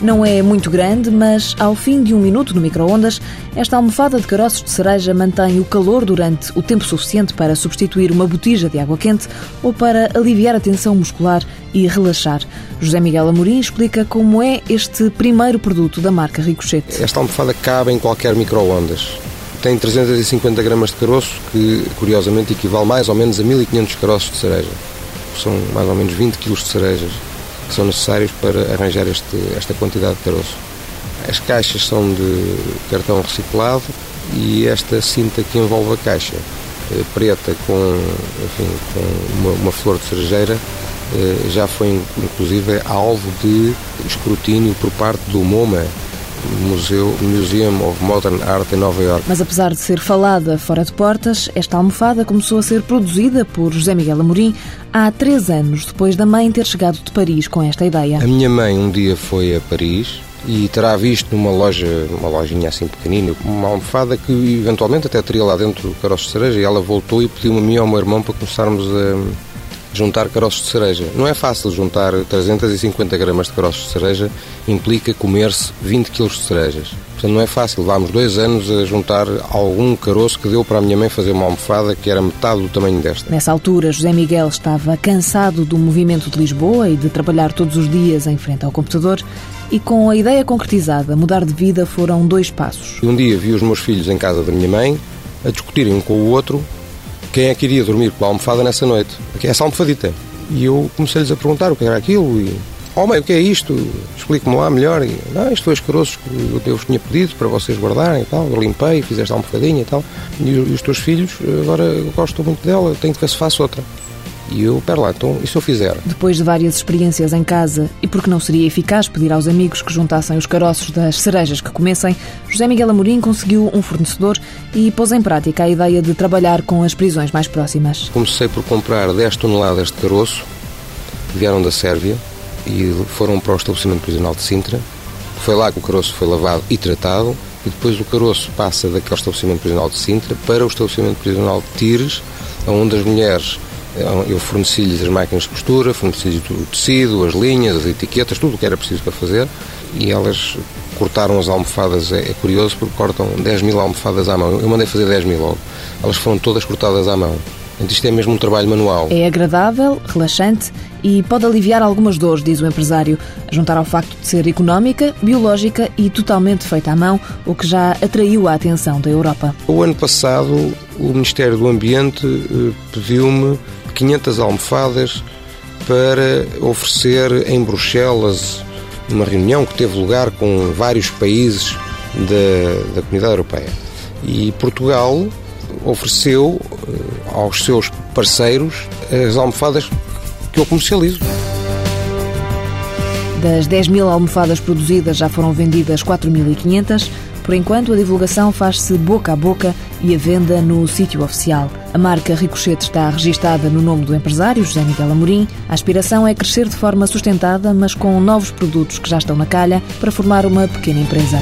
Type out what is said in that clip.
Não é muito grande, mas ao fim de um minuto no micro-ondas, esta almofada de caroços de cereja mantém o calor durante o tempo suficiente para substituir uma botija de água quente ou para aliviar a tensão muscular e relaxar. José Miguel Amorim explica como é este primeiro produto da marca Ricochete. Esta almofada cabe em qualquer micro-ondas. Tem 350 gramas de caroço, que curiosamente equivale mais ou menos a 1500 caroços de cereja. São mais ou menos 20 kg de cerejas que são necessários para arranjar este, esta quantidade de caroço. As caixas são de cartão reciclado e esta cinta que envolve a caixa, eh, preta com, enfim, com uma, uma flor de cerejeira, eh, já foi inclusive alvo de escrutínio por parte do MoMA, Museu, Museum of Modern Art em Nova York. Mas apesar de ser falada fora de portas, esta almofada começou a ser produzida por José Miguel Amorim há três anos, depois da mãe ter chegado de Paris com esta ideia. A minha mãe um dia foi a Paris e terá visto numa loja, uma lojinha assim pequenina, uma almofada que eventualmente até teria lá dentro caroço de cereja e ela voltou e pediu-me a mim e ao meu irmão para começarmos a juntar caroços de cereja. Não é fácil juntar 350 gramas de caroços de cereja, implica comer-se 20 kg de cerejas. Portanto, não é fácil. Levámos dois anos a juntar algum caroço que deu para a minha mãe fazer uma almofada que era metade do tamanho desta. Nessa altura, José Miguel estava cansado do movimento de Lisboa e de trabalhar todos os dias em frente ao computador e com a ideia concretizada, mudar de vida foram dois passos. Um dia vi os meus filhos em casa da minha mãe a discutirem um com o outro quem é que iria dormir com a almofada nessa noite. Essa almofadita. E eu comecei-lhes a perguntar o que era aquilo e... Oh mãe, o que é isto? Explique-me lá melhor. E, não, isto foi os caroços que eu vos tinha pedido para vocês guardarem e tal. Eu limpei, fiz esta almofadinha e tal. E, e os teus filhos, agora gosto muito dela, tenho que ver se faço outra. E eu, pera lá, então, e se eu fizer? Depois de várias experiências em casa, e porque não seria eficaz pedir aos amigos que juntassem os caroços das cerejas que comessem, José Miguel Amorim conseguiu um fornecedor e pôs em prática a ideia de trabalhar com as prisões mais próximas. Comecei por comprar 10 toneladas de caroço, que vieram da Sérvia, e foram para o estabelecimento prisional de Sintra. Foi lá que o caroço foi lavado e tratado, e depois o caroço passa daquele estabelecimento prisional de Sintra para o estabelecimento prisional de Tires, onde as mulheres eu forneci-lhes as máquinas de costura, forneci-lhes o tecido, as linhas, as etiquetas, tudo o que era preciso para fazer e elas cortaram as almofadas. É, é curioso porque cortam 10 mil almofadas à mão. Eu mandei fazer 10 mil logo. Elas foram todas cortadas à mão. Então, isto é mesmo um trabalho manual. É agradável, relaxante e pode aliviar algumas dores, diz o empresário, a juntar ao facto de ser económica, biológica e totalmente feita à mão, o que já atraiu a atenção da Europa. O ano passado, o Ministério do Ambiente eh, pediu-me 500 almofadas para oferecer em Bruxelas, numa reunião que teve lugar com vários países da, da Comunidade Europeia. E Portugal ofereceu eh, aos seus parceiros as almofadas que eu comercializo. Das 10 mil almofadas produzidas já foram vendidas 4.500 por enquanto, a divulgação faz-se boca a boca e a venda no sítio oficial. A marca Ricochete está registada no nome do empresário, José Miguel Amorim. A aspiração é crescer de forma sustentada, mas com novos produtos que já estão na calha, para formar uma pequena empresa.